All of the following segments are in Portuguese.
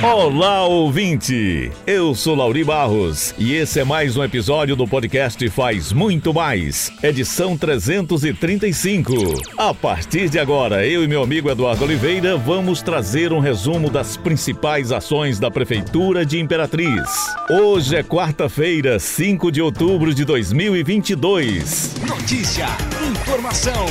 Olá, ouvinte! Eu sou Lauri Barros e esse é mais um episódio do podcast Faz Muito Mais, edição 335. A partir de agora, eu e meu amigo Eduardo Oliveira vamos trazer um resumo das principais ações da Prefeitura de Imperatriz. Hoje é quarta-feira, 5 de outubro de 2022. Notícia, informação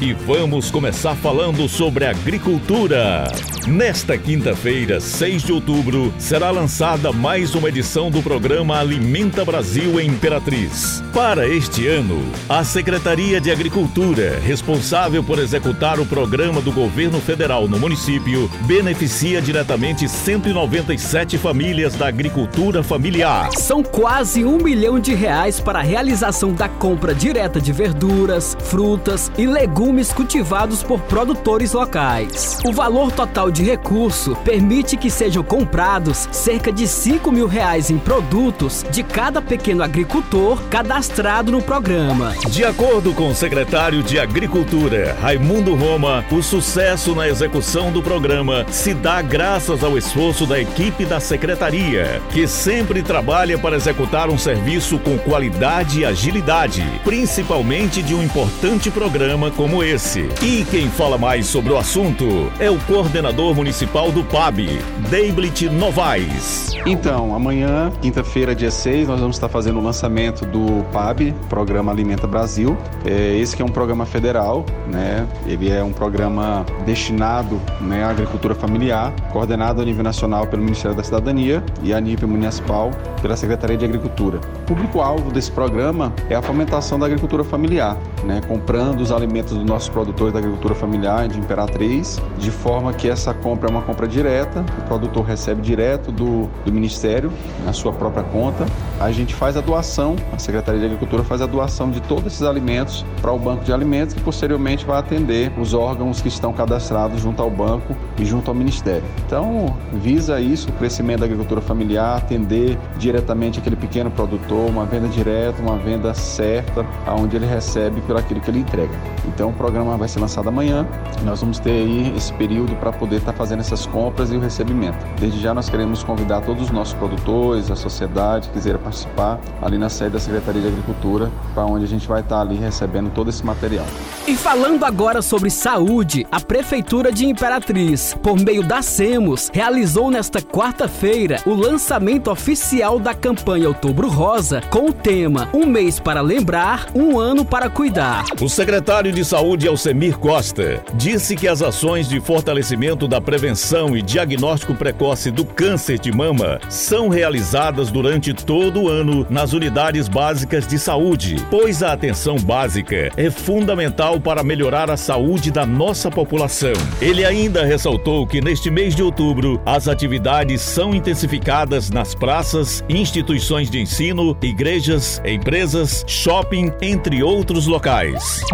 e vamos começar falando sobre agricultura. Nesta quinta-feira, 6 de outubro, será lançada mais uma edição do programa Alimenta Brasil em Imperatriz. Para este ano, a Secretaria de Agricultura, responsável por executar o programa do governo federal no município, beneficia diretamente 197 famílias da agricultura familiar. São quase um milhão de reais para a realização da compra direta de verduras, frutas e legumes legumes cultivados por produtores locais. O valor total de recurso permite que sejam comprados cerca de 5 mil reais em produtos de cada pequeno agricultor cadastrado no programa. De acordo com o secretário de Agricultura, Raimundo Roma, o sucesso na execução do programa se dá graças ao esforço da equipe da secretaria, que sempre trabalha para executar um serviço com qualidade e agilidade, principalmente de um importante programa como como esse. E quem fala mais sobre o assunto é o coordenador municipal do PAB, Deiblit Novaes. Então, amanhã, quinta-feira, dia 6, nós vamos estar fazendo o lançamento do PAB, Programa Alimenta Brasil. É, esse que é um programa federal, né? Ele é um programa destinado né, à agricultura familiar, coordenado a nível nacional pelo Ministério da Cidadania e a nível municipal pela Secretaria de Agricultura. O público-alvo desse programa é a fomentação da agricultura familiar, né? comprando os alimentos dos nossos produtores da agricultura familiar de Imperatriz, de forma que essa compra é uma compra direta, o produtor recebe direto do, do Ministério, na sua própria conta. A gente faz a doação, a Secretaria de Agricultura faz a doação de todos esses alimentos para o Banco de Alimentos, que posteriormente vai atender os órgãos que estão cadastrados junto ao banco e junto ao Ministério. Então, visa isso, o crescimento da agricultura familiar, atender diretamente aquele pequeno produtor, uma venda direta, uma venda certa, aonde ele recebe aquilo que ele entrega. Então, programa vai ser lançado amanhã. Nós vamos ter aí esse período para poder estar tá fazendo essas compras e o recebimento. Desde já nós queremos convidar todos os nossos produtores, a sociedade que quiser participar ali na sede da Secretaria de Agricultura, para onde a gente vai estar tá ali recebendo todo esse material. E falando agora sobre saúde, a Prefeitura de Imperatriz, por meio da SEMOS, realizou nesta quarta-feira o lançamento oficial da campanha Outubro Rosa com o tema Um mês para lembrar, um ano para cuidar. O secretário de Saúde Alcemir Costa disse que as ações de fortalecimento da prevenção e diagnóstico precoce do câncer de mama são realizadas durante todo o ano nas unidades básicas de saúde, pois a atenção básica é fundamental para melhorar a saúde da nossa população. Ele ainda ressaltou que neste mês de outubro as atividades são intensificadas nas praças, instituições de ensino, igrejas, empresas, shopping, entre outros locais.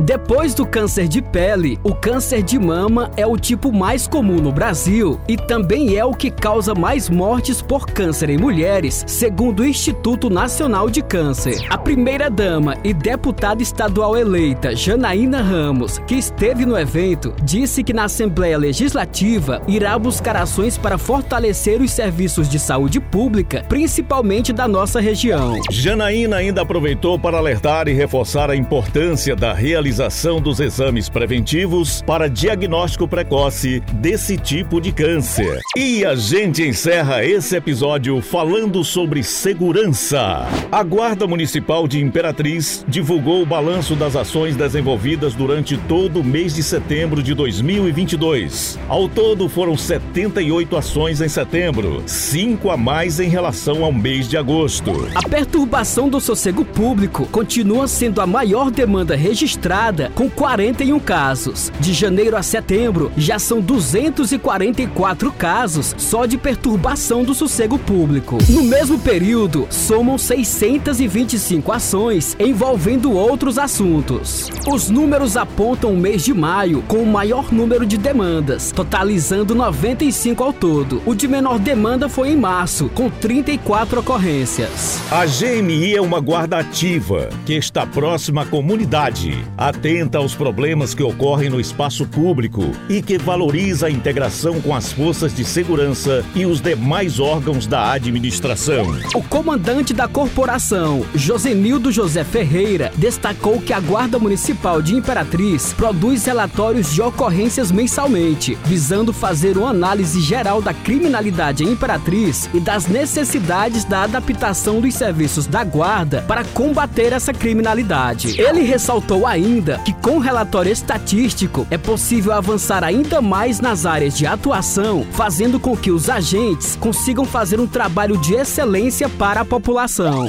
Depois do câncer câncer de pele, o câncer de mama é o tipo mais comum no Brasil e também é o que causa mais mortes por câncer em mulheres, segundo o Instituto Nacional de Câncer. A primeira-dama e deputada estadual eleita, Janaína Ramos, que esteve no evento, disse que na Assembleia Legislativa irá buscar ações para fortalecer os serviços de saúde pública, principalmente da nossa região. Janaína ainda aproveitou para alertar e reforçar a importância da realização dos exames preventivos para diagnóstico precoce desse tipo de câncer. E a gente encerra esse episódio falando sobre segurança. A Guarda Municipal de Imperatriz divulgou o balanço das ações desenvolvidas durante todo o mês de setembro de 2022. Ao todo foram 78 ações em setembro, cinco a mais em relação ao mês de agosto. A perturbação do sossego público continua sendo a maior demanda registrada, com 40 41 casos. De janeiro a setembro, já são 244 casos só de perturbação do sossego público. No mesmo período, somam 625 ações envolvendo outros assuntos. Os números apontam o mês de maio com o maior número de demandas, totalizando 95 ao todo. O de menor demanda foi em março, com 34 ocorrências. A GMI é uma guarda ativa que está próxima à comunidade cidade, atenta aos problemas que ocorrem no espaço público e que valoriza a integração com as forças de segurança e os demais órgãos da administração. O comandante da corporação, Josenildo José Ferreira, destacou que a Guarda Municipal de Imperatriz produz relatórios de ocorrências mensalmente, visando fazer uma análise geral da criminalidade em Imperatriz e das necessidades da adaptação dos serviços da Guarda para combater essa criminalidade. Ele ressaltou ainda que, com relatório estatístico, é possível avançar ainda mais nas áreas de atuação, fazendo com que os agentes consigam fazer um trabalho de excelência para a população.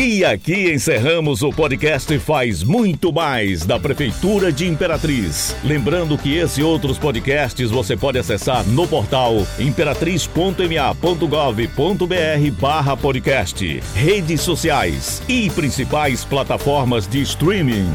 E aqui encerramos o podcast Faz Muito Mais da Prefeitura de Imperatriz. Lembrando que esse e outros podcasts você pode acessar no portal imperatriz.ma.gov.br barra podcast, redes sociais e principais plataformas de streaming.